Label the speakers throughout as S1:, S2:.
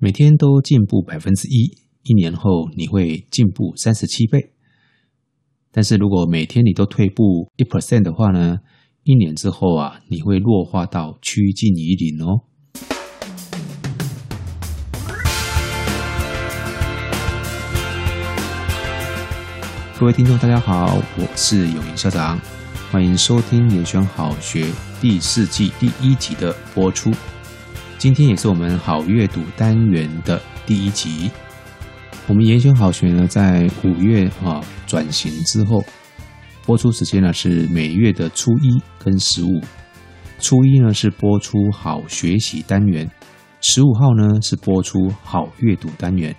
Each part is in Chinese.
S1: 每天都进步百分之一，一年后你会进步三十七倍。但是如果每天你都退步一 percent 的话呢，一年之后啊，你会弱化到趋近于零哦。各位听众，大家好，我是永言校长，欢迎收听《延选好学》第四季第一集的播出。今天也是我们好阅读单元的第一集。我们研修好学呢，在五月啊转型之后，播出时间呢是每月的初一跟十五。初一呢是播出好学习单元，十五号呢是播出好阅读单元。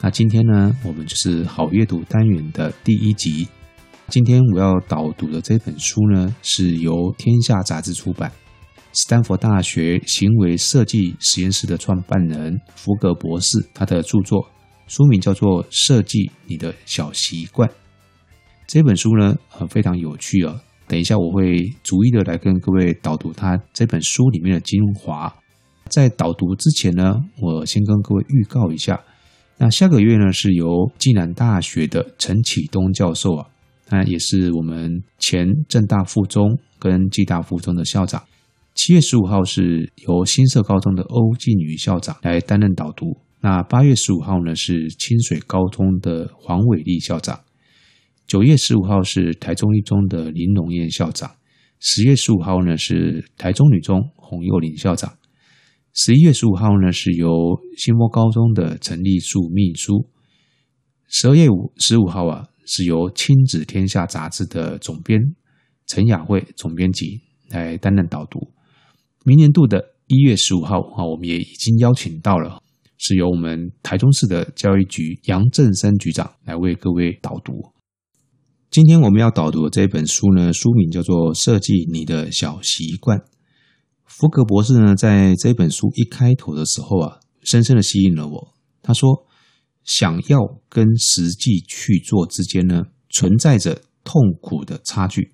S1: 那今天呢，我们就是好阅读单元的第一集。今天我要导读的这本书呢，是由天下杂志出版。斯坦福大学行为设计实验室的创办人福格博士，他的著作书名叫做《设计你的小习惯》。这本书呢，呃，非常有趣啊。等一下我会逐一的来跟各位导读他这本书里面的精华。在导读之前呢，我先跟各位预告一下，那下个月呢是由暨南大学的陈启东教授啊，他也是我们前政大附中跟暨大附中的校长。七月十五号是由新社高中的欧静瑜校长来担任导读。那八月十五号呢是清水高中的黄伟立校长。九月十五号是台中一中的林龙燕校长。十月十五号呢是台中女中洪佑玲校长。十一月十五号呢是由新波高中的陈立树秘书。十二月五十五号啊是由亲子天下杂志的总编陈雅慧总编辑来担任导读。明年度的一月十五号啊，我们也已经邀请到了，是由我们台中市的教育局杨正生局长来为各位导读。今天我们要导读的这本书呢，书名叫做《设计你的小习惯》。福格博士呢，在这本书一开头的时候啊，深深的吸引了我。他说：“想要跟实际去做之间呢，存在着痛苦的差距。”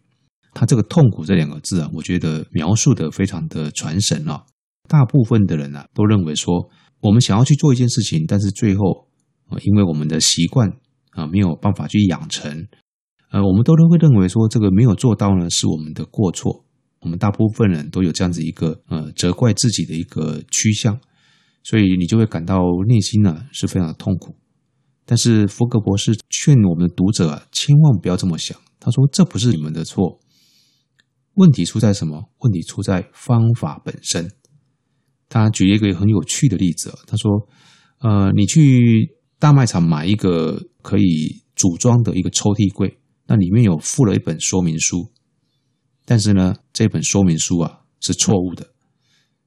S1: 他这个“痛苦”这两个字啊，我觉得描述的非常的传神啊。大部分的人啊，都认为说，我们想要去做一件事情，但是最后啊，因为我们的习惯啊，没有办法去养成，呃，我们都都会认为说，这个没有做到呢，是我们的过错。我们大部分人都有这样子一个呃，责怪自己的一个趋向，所以你就会感到内心呢是非常的痛苦。但是福格博士劝我们的读者啊，千万不要这么想。他说，这不是你们的错。问题出在什么？问题出在方法本身。他举了一个很有趣的例子，他说：“呃，你去大卖场买一个可以组装的一个抽屉柜，那里面有附了一本说明书，但是呢，这本说明书啊是错误的。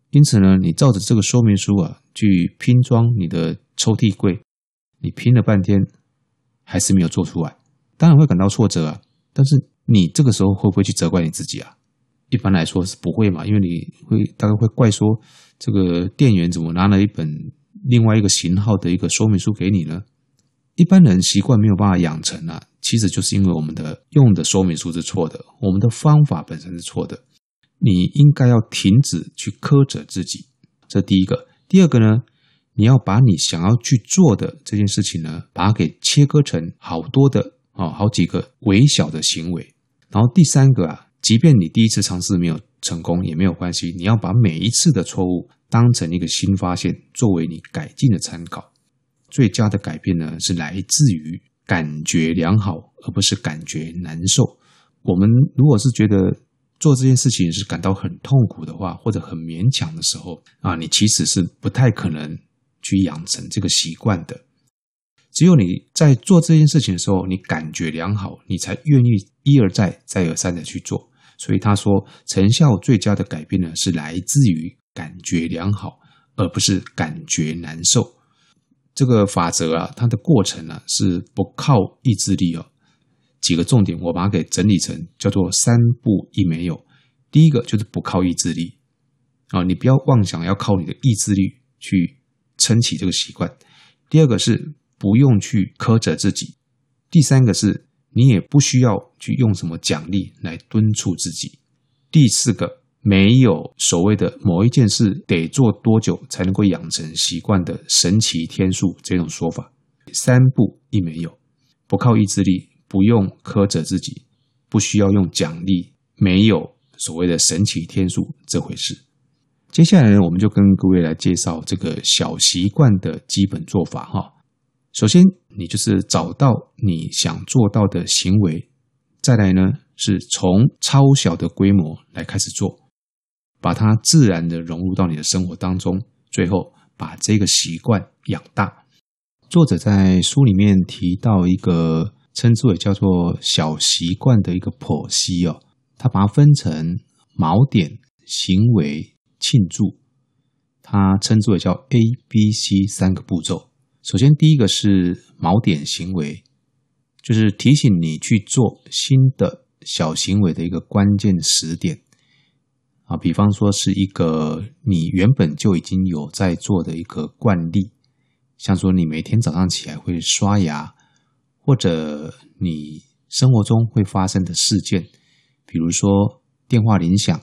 S1: 因此呢，你照着这个说明书啊去拼装你的抽屉柜，你拼了半天还是没有做出来，当然会感到挫折啊。但是。”你这个时候会不会去责怪你自己啊？一般来说是不会嘛，因为你会大概会怪说，这个店员怎么拿了一本另外一个型号的一个说明书给你呢？一般人习惯没有办法养成啊，其实就是因为我们的用的说明书是错的，我们的方法本身是错的。你应该要停止去苛责自己，这第一个。第二个呢，你要把你想要去做的这件事情呢，把它给切割成好多的啊，好几个微小的行为。然后第三个啊，即便你第一次尝试没有成功也没有关系，你要把每一次的错误当成一个新发现，作为你改进的参考。最佳的改变呢，是来自于感觉良好，而不是感觉难受。我们如果是觉得做这件事情是感到很痛苦的话，或者很勉强的时候啊，你其实是不太可能去养成这个习惯的。只有你在做这件事情的时候，你感觉良好，你才愿意一而再、再而三的去做。所以他说，成效最佳的改变呢，是来自于感觉良好，而不是感觉难受。这个法则啊，它的过程呢，是不靠意志力哦。几个重点，我把它给整理成叫做三不一没有。第一个就是不靠意志力啊，你不要妄想要靠你的意志力去撑起这个习惯。第二个是。不用去苛责自己。第三个是，你也不需要去用什么奖励来敦促自己。第四个，没有所谓的某一件事得做多久才能够养成习惯的神奇天数这种说法。三不一没有，不靠意志力，不用苛责自己，不需要用奖励，没有所谓的神奇天数这回事。接下来呢，我们就跟各位来介绍这个小习惯的基本做法哈。首先，你就是找到你想做到的行为，再来呢，是从超小的规模来开始做，把它自然的融入到你的生活当中，最后把这个习惯养大。作者在书里面提到一个称之为叫做小习惯的一个剖析哦，他把它分成锚点、行为、庆祝，他称之为叫 A、B、C 三个步骤。首先，第一个是锚点行为，就是提醒你去做新的小行为的一个关键时点啊。比方说，是一个你原本就已经有在做的一个惯例，像说你每天早上起来会刷牙，或者你生活中会发生的事件，比如说电话铃响。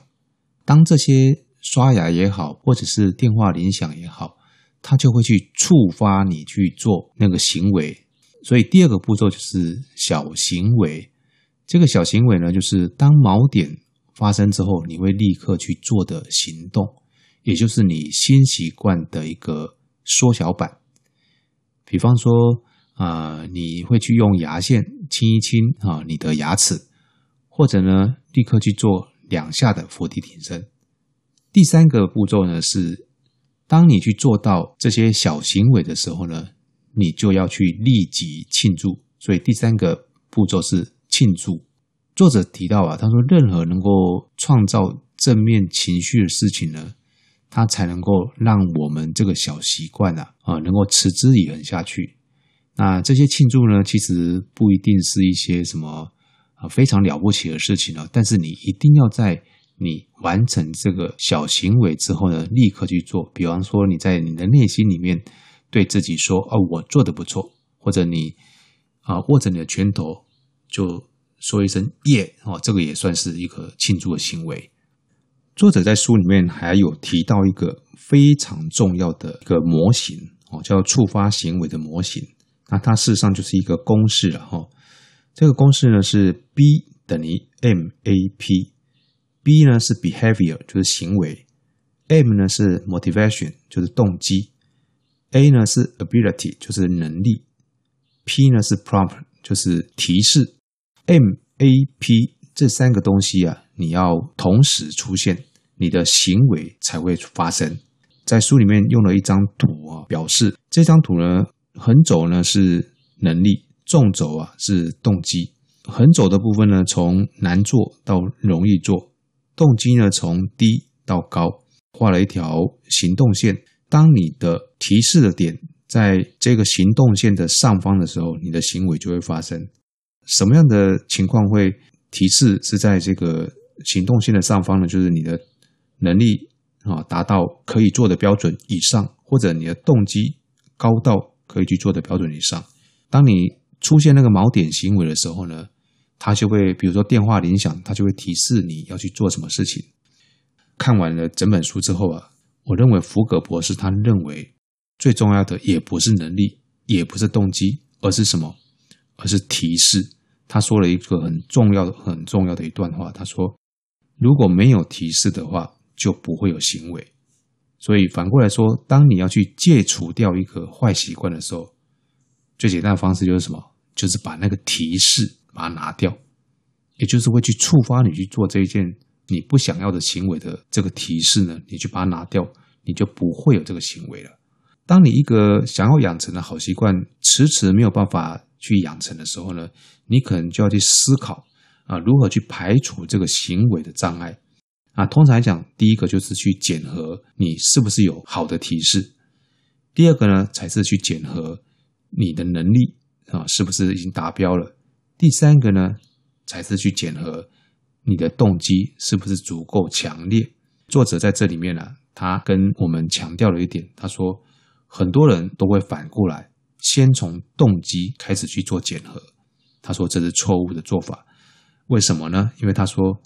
S1: 当这些刷牙也好，或者是电话铃响也好。它就会去触发你去做那个行为，所以第二个步骤就是小行为。这个小行为呢，就是当锚点发生之后，你会立刻去做的行动，也就是你新习惯的一个缩小版。比方说，啊、你会去用牙线清一清啊你的牙齿，或者呢，立刻去做两下的伏地挺身。第三个步骤呢是。当你去做到这些小行为的时候呢，你就要去立即庆祝。所以第三个步骤是庆祝。作者提到啊，他说任何能够创造正面情绪的事情呢，它才能够让我们这个小习惯啊啊能够持之以恒下去。那这些庆祝呢，其实不一定是一些什么啊非常了不起的事情了，但是你一定要在。你完成这个小行为之后呢，立刻去做。比方说，你在你的内心里面对自己说：“哦，我做的不错。”或者你啊握着你的拳头就说一声“耶”哦，这个也算是一个庆祝的行为。作者在书里面还有提到一个非常重要的一个模型哦，叫触发行为的模型。那它事实上就是一个公式了哈。这个公式呢是 B 等于 MAP。B 呢是 behavior，就是行为；M 呢是 motivation，就是动机；A 呢是 ability，就是能力；P 呢是 prompt，就是提示。M、A、P 这三个东西啊，你要同时出现，你的行为才会发生。在书里面用了一张图啊，表示这张图呢，横轴呢是能力，纵轴啊是动机。横轴的部分呢，从难做到容易做。动机呢，从低到高画了一条行动线。当你的提示的点在这个行动线的上方的时候，你的行为就会发生。什么样的情况会提示是在这个行动线的上方呢？就是你的能力啊达到可以做的标准以上，或者你的动机高到可以去做的标准以上。当你出现那个锚点行为的时候呢，他就会，比如说电话铃响，他就会提示你要去做什么事情。看完了整本书之后啊，我认为福格博士他认为最重要的也不是能力，也不是动机，而是什么？而是提示。他说了一个很重要的、很重要的一段话。他说：“如果没有提示的话，就不会有行为。所以反过来说，当你要去戒除掉一个坏习惯的时候，最简单的方式就是什么？就是把那个提示。”把它拿掉，也就是会去触发你去做这一件你不想要的行为的这个提示呢，你去把它拿掉，你就不会有这个行为了。当你一个想要养成的好习惯迟迟没有办法去养成的时候呢，你可能就要去思考啊，如何去排除这个行为的障碍啊。通常来讲，第一个就是去检核你是不是有好的提示，第二个呢才是去检核你的能力啊是不是已经达标了。第三个呢，才是去检核你的动机是不是足够强烈。作者在这里面呢、他跟我们强调了一点，他说很多人都会反过来，先从动机开始去做检核。他说这是错误的做法。为什么呢？因为他说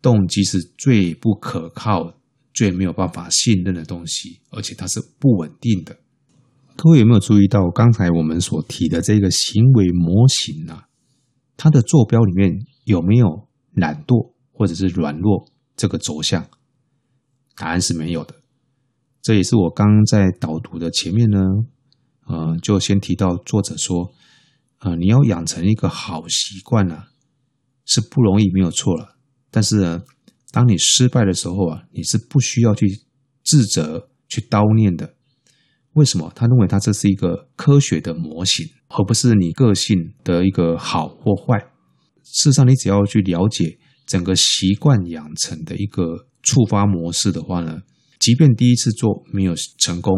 S1: 动机是最不可靠、最没有办法信任的东西，而且它是不稳定的。各位有没有注意到刚才我们所提的这个行为模型啊？它的坐标里面有没有懒惰或者是软弱这个轴向？答案是没有的。这也是我刚刚在导读的前面呢，呃，就先提到作者说，呃，你要养成一个好习惯啊，是不容易，没有错了。但是呢，当你失败的时候啊，你是不需要去自责、去叨念的。为什么？他认为他这是一个科学的模型，而不是你个性的一个好或坏。事实上，你只要去了解整个习惯养成的一个触发模式的话呢，即便第一次做没有成功，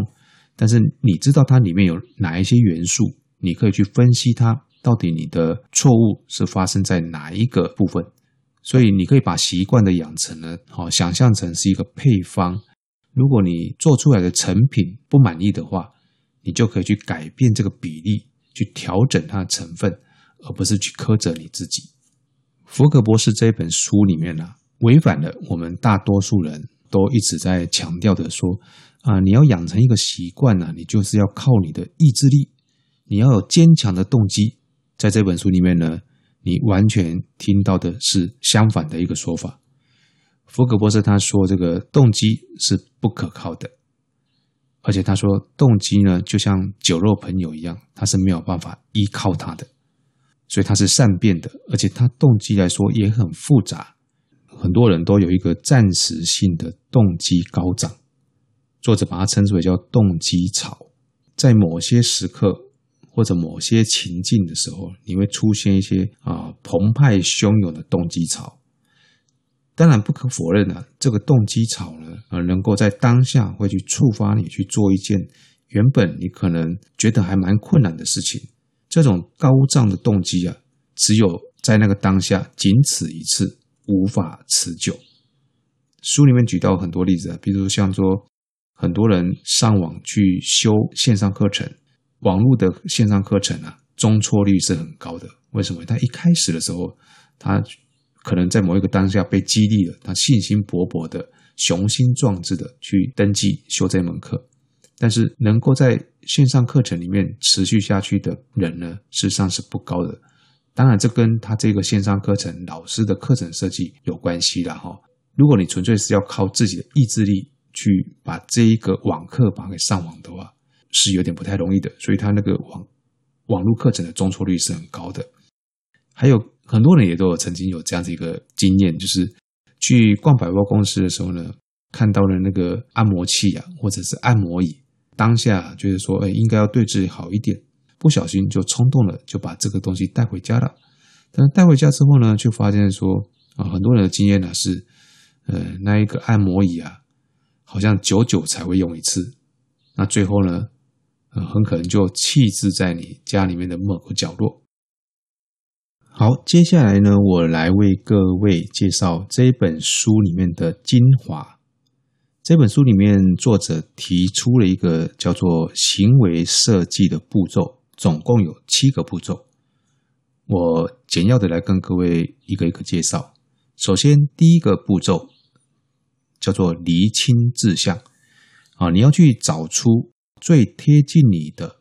S1: 但是你知道它里面有哪一些元素，你可以去分析它到底你的错误是发生在哪一个部分。所以，你可以把习惯的养成呢，好想象成是一个配方。如果你做出来的成品不满意的话，你就可以去改变这个比例，去调整它的成分，而不是去苛责你自己。福格博士这本书里面呢、违反了我们大多数人都一直在强调的说啊，你要养成一个习惯呢、你就是要靠你的意志力，你要有坚强的动机。在这本书里面呢，你完全听到的是相反的一个说法。福格博士他说：“这个动机是不可靠的，而且他说动机呢，就像酒肉朋友一样，他是没有办法依靠他的，所以他是善变的，而且他动机来说也很复杂。很多人都有一个暂时性的动机高涨，作者把它称之为叫动机潮，在某些时刻或者某些情境的时候，你会出现一些啊澎湃汹涌的动机潮。”当然不可否认的，这个动机潮呢，呃，能够在当下会去触发你去做一件原本你可能觉得还蛮困难的事情。这种高涨的动机啊，只有在那个当下，仅此一次，无法持久。书里面举到很多例子啊，比如像说，很多人上网去修线上课程，网络的线上课程啊，中错率是很高的。为什么？他一开始的时候，他。可能在某一个当下被激励了，他信心勃勃的、雄心壮志的去登记修这门课，但是能够在线上课程里面持续下去的人呢，事实上是不高的。当然，这跟他这个线上课程老师的课程设计有关系了哈。如果你纯粹是要靠自己的意志力去把这一个网课把它给上网的话，是有点不太容易的。所以，他那个网网络课程的中错率是很高的。还有。很多人也都有曾经有这样子一个经验，就是去逛百货公司的时候呢，看到了那个按摩器啊，或者是按摩椅，当下觉得说，哎，应该要对自己好一点，不小心就冲动了，就把这个东西带回家了。但是带回家之后呢，就发现说，啊，很多人的经验呢是，呃，那一个按摩椅啊，好像久久才会用一次，那最后呢，呃，很可能就弃置在你家里面的某个角落。好，接下来呢，我来为各位介绍这本书里面的精华。这本书里面，作者提出了一个叫做行为设计的步骤，总共有七个步骤。我简要的来跟各位一个一个介绍。首先，第一个步骤叫做厘清志向。啊，你要去找出最贴近你的，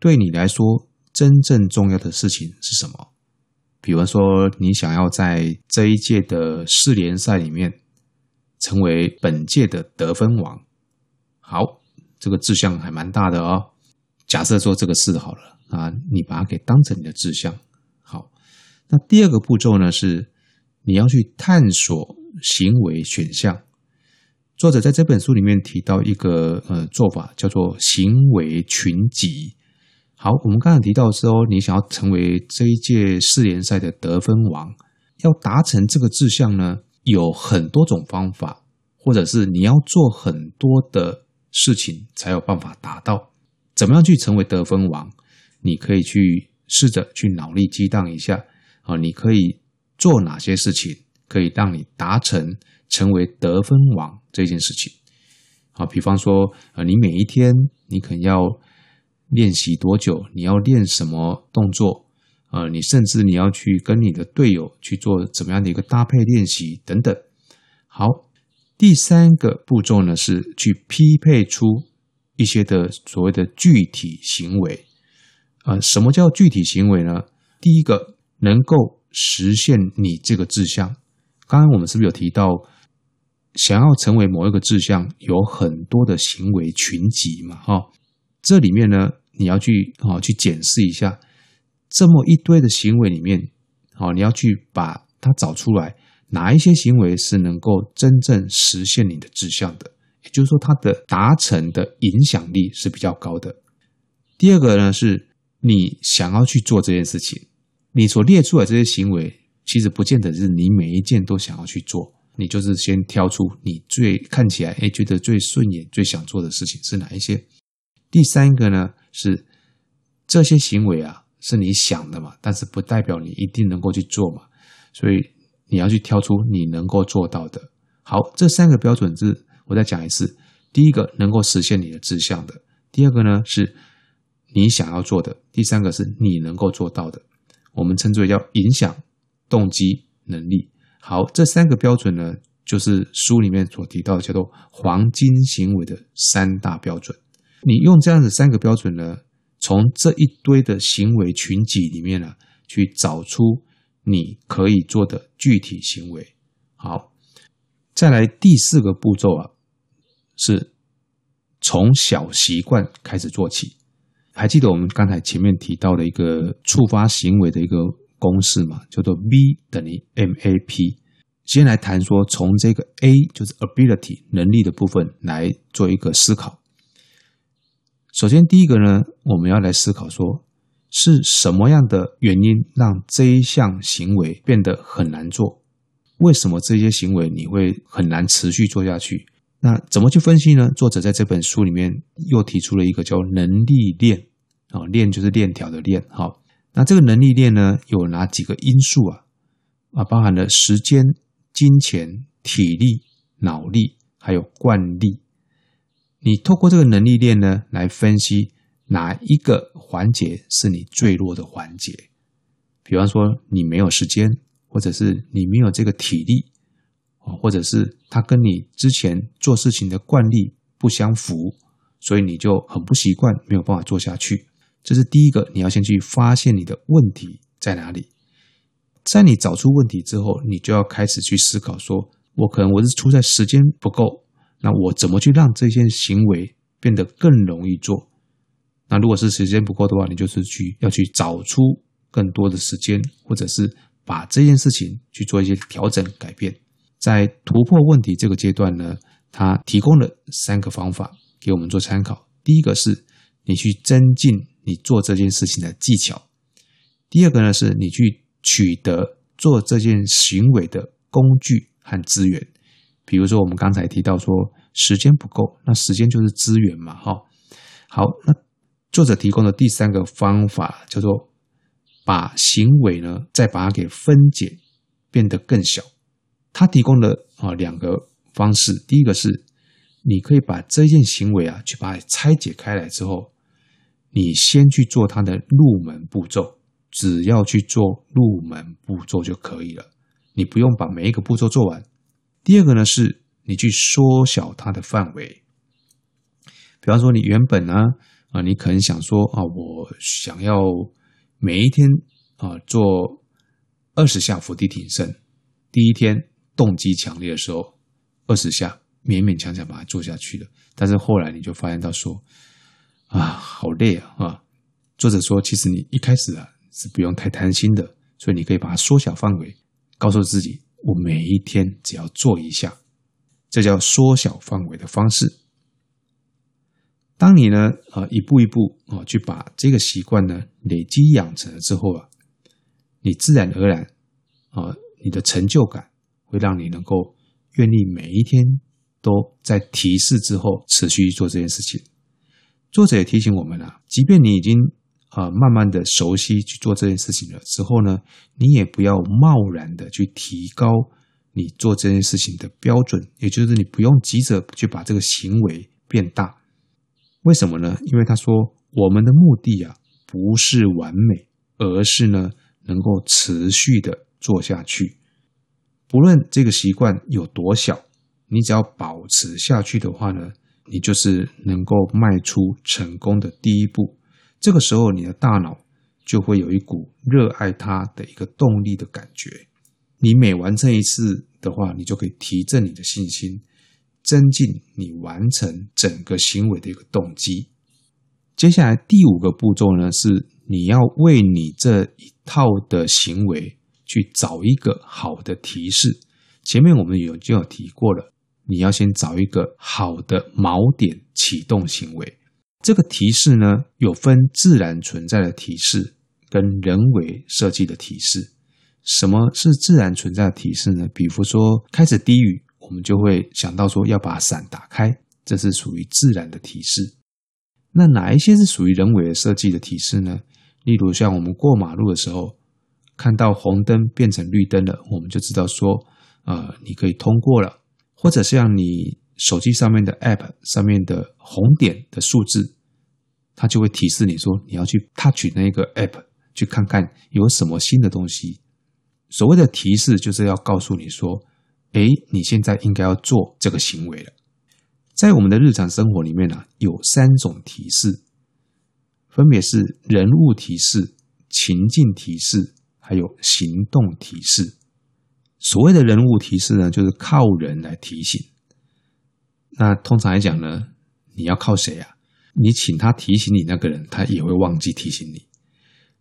S1: 对你来说真正重要的事情是什么。比如说，你想要在这一届的世联赛里面成为本届的得分王，好，这个志向还蛮大的哦。假设说这个事好了啊，你把它给当成你的志向。好，那第二个步骤呢，是你要去探索行为选项。作者在这本书里面提到一个呃做法，叫做行为群集。好，我们刚才提到说，你想要成为这一届世联赛的得分王，要达成这个志向呢，有很多种方法，或者是你要做很多的事情才有办法达到。怎么样去成为得分王？你可以去试着去脑力激荡一下啊，你可以做哪些事情可以让你达成成为得分王这件事情？啊，比方说，呃，你每一天你可能要。练习多久？你要练什么动作呃，你甚至你要去跟你的队友去做怎么样的一个搭配练习等等。好，第三个步骤呢是去匹配出一些的所谓的具体行为。呃，什么叫具体行为呢？第一个能够实现你这个志向。刚刚我们是不是有提到，想要成为某一个志向，有很多的行为群集嘛？哈，这里面呢，你要去啊去检视一下，这么一堆的行为里面，好，你要去把它找出来，哪一些行为是能够真正实现你的志向的？也就是说，它的达成的影响力是比较高的。第二个呢，是你想要去做这件事情，你所列出来这些行为。其实不见得是你每一件都想要去做，你就是先挑出你最看起来诶觉得最顺眼、最想做的事情是哪一些。第三个呢，是这些行为啊是你想的嘛，但是不代表你一定能够去做嘛，所以你要去挑出你能够做到的。好，这三个标准是我再讲一次：第一个能够实现你的志向的；第二个呢是你想要做的；第三个是你能够做到的。我们称之为叫影响。动机能力。好，这三个标准呢，就是书里面所提到的叫做黄金行为的三大标准。你用这样的三个标准呢，从这一堆的行为群集里面呢，去找出你可以做的具体行为。好，再来第四个步骤啊，是从小习惯开始做起。还记得我们刚才前面提到的一个触发行为的一个。公式嘛，叫做 V 等于 MAP。先来谈说，从这个 A 就是 ability 能力的部分来做一个思考。首先，第一个呢，我们要来思考说，是什么样的原因让这一项行为变得很难做？为什么这些行为你会很难持续做下去？那怎么去分析呢？作者在这本书里面又提出了一个叫能力链啊，链就是链条的链，好。那这个能力链呢，有哪几个因素啊？啊，包含了时间、金钱、体力、脑力，还有惯例。你透过这个能力链呢，来分析哪一个环节是你最弱的环节。比方说，你没有时间，或者是你没有这个体力，啊，或者是它跟你之前做事情的惯例不相符，所以你就很不习惯，没有办法做下去。这是第一个，你要先去发现你的问题在哪里。在你找出问题之后，你就要开始去思考说：说我可能我是出在时间不够，那我怎么去让这些行为变得更容易做？那如果是时间不够的话，你就是去要去找出更多的时间，或者是把这件事情去做一些调整改变。在突破问题这个阶段呢，他提供了三个方法给我们做参考。第一个是你去增进。你做这件事情的技巧。第二个呢，是你去取得做这件行为的工具和资源。比如说，我们刚才提到说时间不够，那时间就是资源嘛，哈。好，那作者提供的第三个方法叫做把行为呢，再把它给分解，变得更小。他提供的啊两个方式，第一个是你可以把这件行为啊，去把它拆解开来之后。你先去做它的入门步骤，只要去做入门步骤就可以了。你不用把每一个步骤做完。第二个呢，是你去缩小它的范围。比方说，你原本呢，啊，你可能想说啊，我想要每一天啊做二十下伏地挺身。第一天动机强烈的时候，二十下勉勉强强把它做下去了。但是后来你就发现到说。啊，好累啊！啊，作者说，其实你一开始啊是不用太贪心的，所以你可以把它缩小范围，告诉自己，我每一天只要做一下，这叫缩小范围的方式。当你呢，啊，一步一步啊，去把这个习惯呢累积养成了之后啊，你自然而然啊，你的成就感会让你能够愿意每一天都在提示之后持续做这件事情。作者也提醒我们啊，即便你已经啊慢慢的熟悉去做这件事情了之后呢，你也不要贸然的去提高你做这件事情的标准，也就是你不用急着去把这个行为变大。为什么呢？因为他说我们的目的啊不是完美，而是呢能够持续的做下去。不论这个习惯有多小，你只要保持下去的话呢，你就是能够迈出成功的第一步。这个时候，你的大脑就会有一股热爱它的一个动力的感觉。你每完成一次的话，你就可以提振你的信心，增进你完成整个行为的一个动机。接下来第五个步骤呢，是你要为你这一套的行为去找一个好的提示。前面我们有就有提过了，你要先找一个好的锚点启动行为。这个提示呢，有分自然存在的提示跟人为设计的提示。什么是自然存在的提示呢？比如说开始滴雨，我们就会想到说要把伞打开，这是属于自然的提示。那哪一些是属于人为的设计的提示呢？例如像我们过马路的时候，看到红灯变成绿灯了，我们就知道说，呃，你可以通过了。或者像你手机上面的 App 上面的红点的数字，它就会提示你说你要去 touch 那个 App，去看看有什么新的东西。所谓的提示，就是要告诉你说：“哎，你现在应该要做这个行为了。”在我们的日常生活里面呢、有三种提示，分别是人物提示、情境提示，还有行动提示。所谓的人物提示呢，就是靠人来提醒。那通常来讲呢，你要靠谁啊？你请他提醒你那个人，他也会忘记提醒你。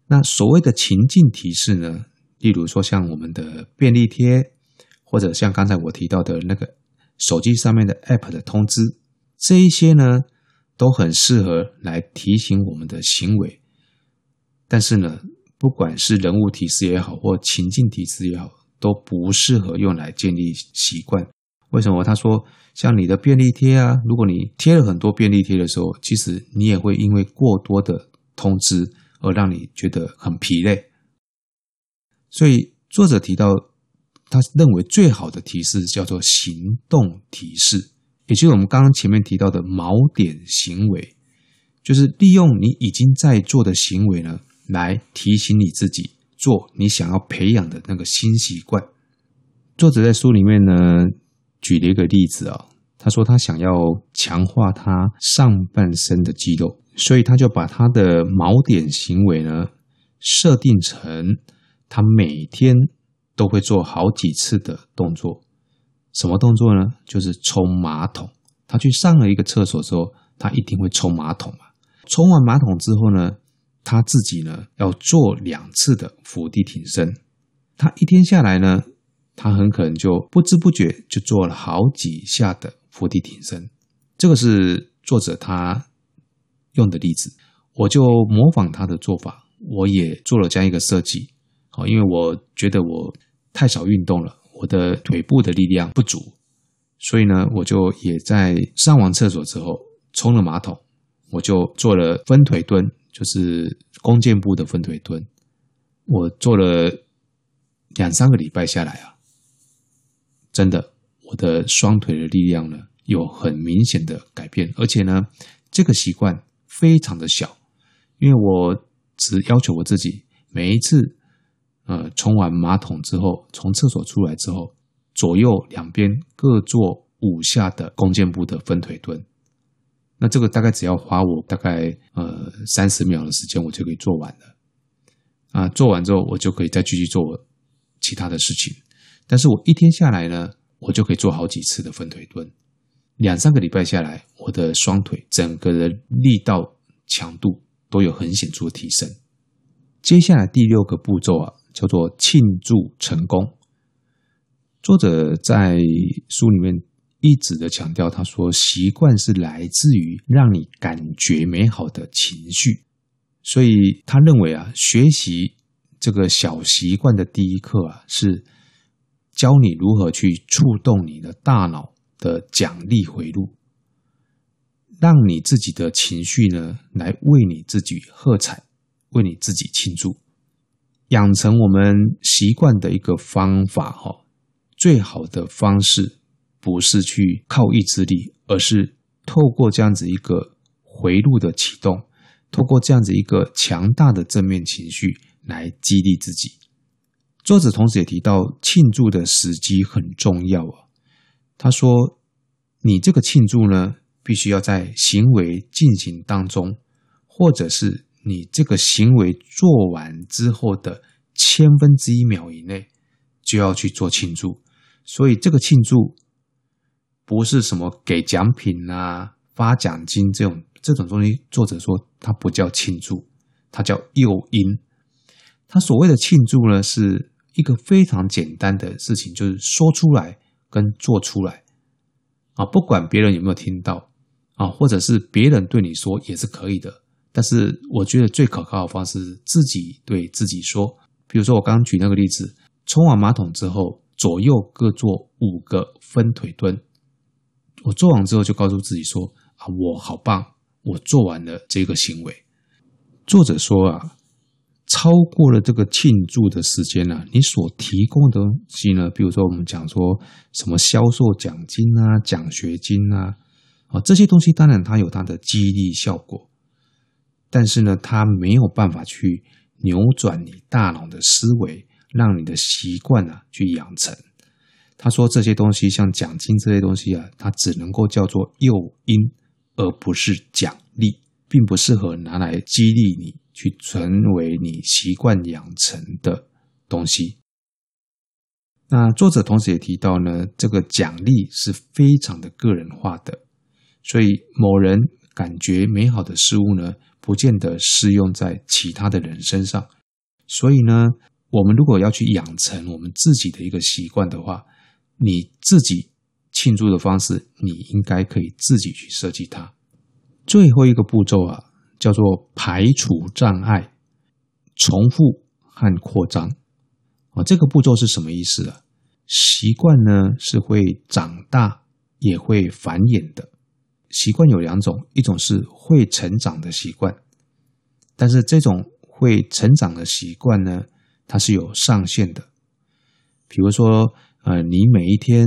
S1: 那所谓的情境提示呢？例如说，像我们的便利贴，或者像刚才我提到的那个手机上面的 App 的通知，这一些呢，都很适合来提醒我们的行为。但是呢，不管是人物提示也好，或情境提示也好，都不适合用来建立习惯。为什么？他说，像你的便利贴啊，如果你贴了很多便利贴的时候，其实你也会因为过多的通知而让你觉得很疲累。所以作者提到，他认为最好的提示叫做行动提示，也就是我们刚刚前面提到的锚点行为，就是利用你已经在做的行为呢，来提醒你自己做你想要培养的那个新习惯。作者在书里面呢，举了一个例子啊，他说他想要强化他上半身的肌肉，所以他就把他的锚点行为呢设定成。他每天都会做好几次的动作，什么动作呢？就是冲马桶。他去上了一个厕所之后，他一定会冲马桶嘛。冲完马桶之后呢，他自己呢要做两次的伏地挺身。他一天下来呢，他很可能就不知不觉就做了好几下的伏地挺身。这个是作者他用的例子，我就模仿他的做法，我也做了这样一个设计。好因为我觉得我太少运动了，我的腿部的力量不足，所以呢，我就也在上完厕所之后冲了马桶，我就做了分腿蹲，就是弓箭步的分腿蹲。我做了两三个礼拜下来啊，真的，我的双腿的力量呢有很明显的改变，而且呢，这个习惯非常的小，因为我只要求我自己每一次。呃，冲完马桶之后，从厕所出来之后，左右两边各做五下的弓箭步的分腿蹲。那这个大概只要花我大概呃三十秒的时间，我就可以做完了。啊，做完之后，我就可以再继续做其他的事情。但是我一天下来呢，我就可以做好几次的分腿蹲。两三个礼拜下来，我的双腿整个的力道强度都有很显著的提升。接下来第六个步骤啊。叫做庆祝成功。作者在书里面一直的强调，他说习惯是来自于让你感觉美好的情绪，所以他认为啊，学习这个小习惯的第一课啊，是教你如何去触动你的大脑的奖励回路，让你自己的情绪呢，来为你自己喝彩，为你自己庆祝。养成我们习惯的一个方法，哈，最好的方式不是去靠意志力，而是透过这样子一个回路的启动，透过这样子一个强大的正面情绪来激励自己。作者同时也提到，庆祝的时机很重要啊。他说：“你这个庆祝呢，必须要在行为进行当中，或者是你这个行为做完之后的千分之一秒以内，就要去做庆祝。所以，这个庆祝不是什么给奖品啊、发奖金这种这种东西。作者说，它不叫庆祝，它叫诱因。他所谓的庆祝呢，是一个非常简单的事情，就是说出来跟做出来啊，不管别人有没有听到啊，或者是别人对你说也是可以的。但是我觉得最可靠的方式是自己对自己说。比如说我刚刚举那个例子，冲完马桶之后，左右各做五个分腿蹲。我做完之后就告诉自己说啊，我好棒，我做完了这个行为。作者说啊。超过了这个庆祝的时间呢、你所提供的东西呢，比如说我们讲说什么销售奖金啊、奖学金啊，啊这些东西当然它有它的激励效果，但是呢，它没有办法去扭转你大脑的思维，让你的习惯啊去养成。他说这些东西像奖金这些东西啊，它只能够叫做诱因，而不是奖励，并不适合拿来激励你。去成为你习惯养成的东西。那作者同时也提到呢，这个奖励是非常的个人化的，所以某人感觉美好的事物呢，不见得适用在其他的人身上。所以呢，我们如果要去养成我们自己的一个习惯的话，你自己庆祝的方式，你应该可以自己去设计它。最后一个步骤啊。叫做排除障碍、重复和扩张啊，这个步骤是什么意思啊？习惯呢是会长大也会繁衍的。习惯有两种，一种是会成长的习惯，但是这种会成长的习惯呢，它是有上限的。比如说，呃，你每一天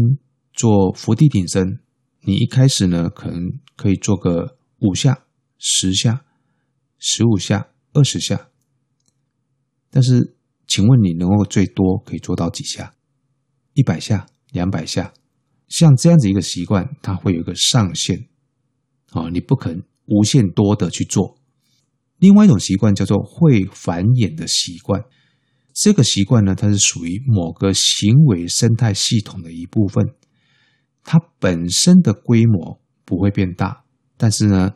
S1: 做伏地挺身，你一开始呢可能可以做个五下、十下。十五下、二十下，但是，请问你能够最多可以做到几下？一百下、两百下，像这样子一个习惯，它会有一个上限啊，你不可能无限多的去做。另外一种习惯叫做会繁衍的习惯，这个习惯呢，它是属于某个行为生态系统的一部分，它本身的规模不会变大，但是呢。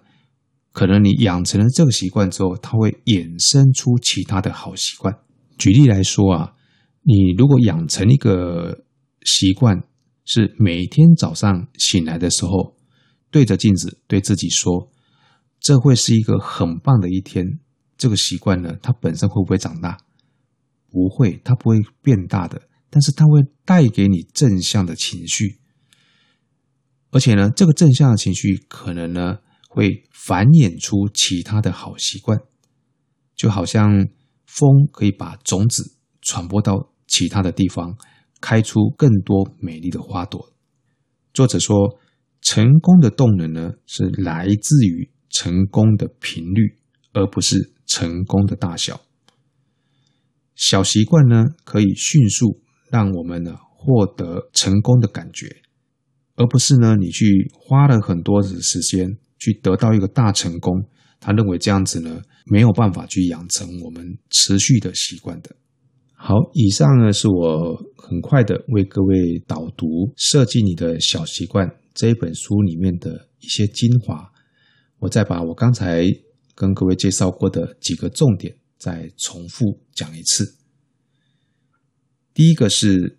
S1: 可能你养成了这个习惯之后，它会衍生出其他的好习惯。举例来说啊，你如果养成一个习惯，是每天早上醒来的时候，对着镜子对自己说，这会是一个很棒的一天。这个习惯呢，它本身会不会长大？不会，它不会变大的，但是它会带给你正向的情绪，而且呢，这个正向的情绪可能呢。会繁衍出其他的好习惯，就好像风可以把种子传播到其他的地方，开出更多美丽的花朵。作者说，成功的动能呢，是来自于成功的频率，而不是成功的大小。小习惯呢，可以迅速让我们呢获得成功的感觉，而不是呢你去花了很多的时间。去得到一个大成功，他认为这样子呢，没有办法去养成我们持续的习惯的。好，以上呢是我很快的为各位导读《设计你的小习惯》这一本书里面的一些精华。我再把我刚才跟各位介绍过的几个重点再重复讲一次。第一个是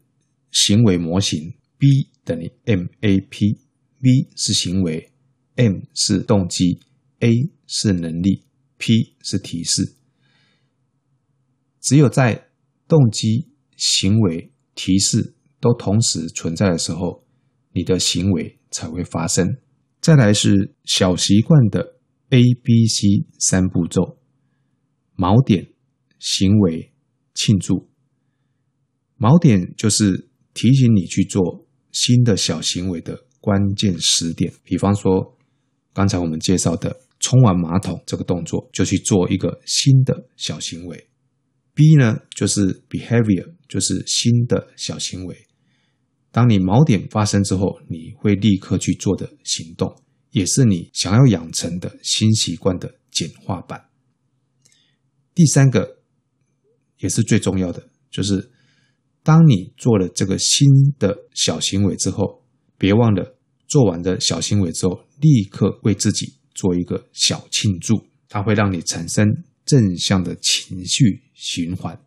S1: 行为模型，B 等于 MAP，B 是行为。M 是动机，A 是能力，P 是提示。只有在动机、行为、提示都同时存在的时候，你的行为才会发生。再来是小习惯的 A、B、C 三步骤：锚点、行为、庆祝。锚点就是提醒你去做新的小行为的关键时点，比方说。刚才我们介绍的冲完马桶这个动作，就去做一个新的小行为。B 呢，就是 behavior，就是新的小行为。当你锚点发生之后，你会立刻去做的行动，也是你想要养成的新习惯的简化版。第三个，也是最重要的，就是当你做了这个新的小行为之后，别忘了做完的小行为之后，立刻为自己做一个小庆祝，它会让你产生正向的情绪循环。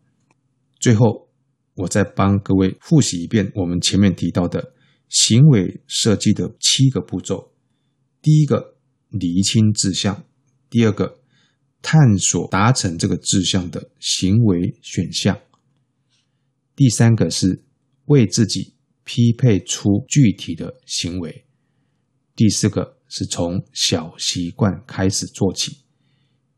S1: 最后，我再帮各位复习一遍我们前面提到的行为设计的七个步骤：第一个，厘清志向；第二个，探索达成这个志向的行为选项；第三个是为自己匹配出具体的行为；第四个是从小习惯开始做起；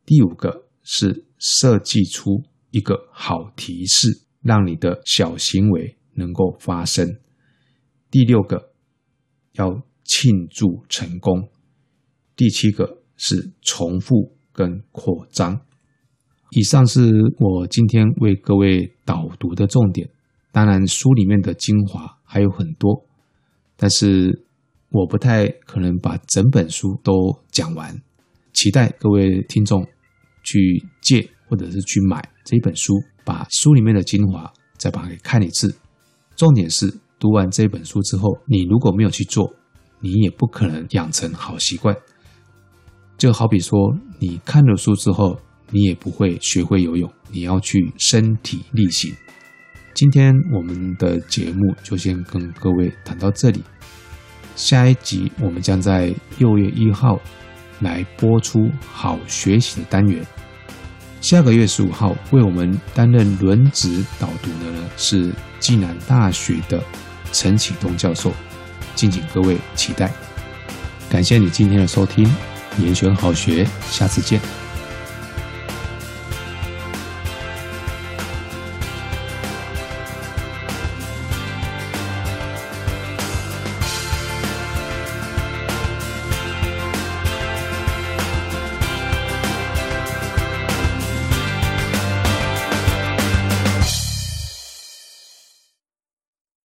S1: 第五个。是设计出一个好提示，让你的小行为能够发生。第六个，要庆祝成功。第七个是重复跟扩张。以上是我今天为各位导读的重点。当然，书里面的精华还有很多，但是我不太可能把整本书都讲完。期待各位听众。去借或者是去买这一本书，把书里面的精华再把它给看一次。重点是读完这本书之后，你如果没有去做，你也不可能养成好习惯。就好比说，你看了书之后，你也不会学会游泳，你要去身体力行。今天我们的节目就先跟各位谈到这里，下一集我们将在六月一号。来播出好学习的单元。下个月十五号为我们担任轮值导读的呢是暨南大学的陈启东教授，敬请各位期待。感谢你今天的收听，延选好学，下次见。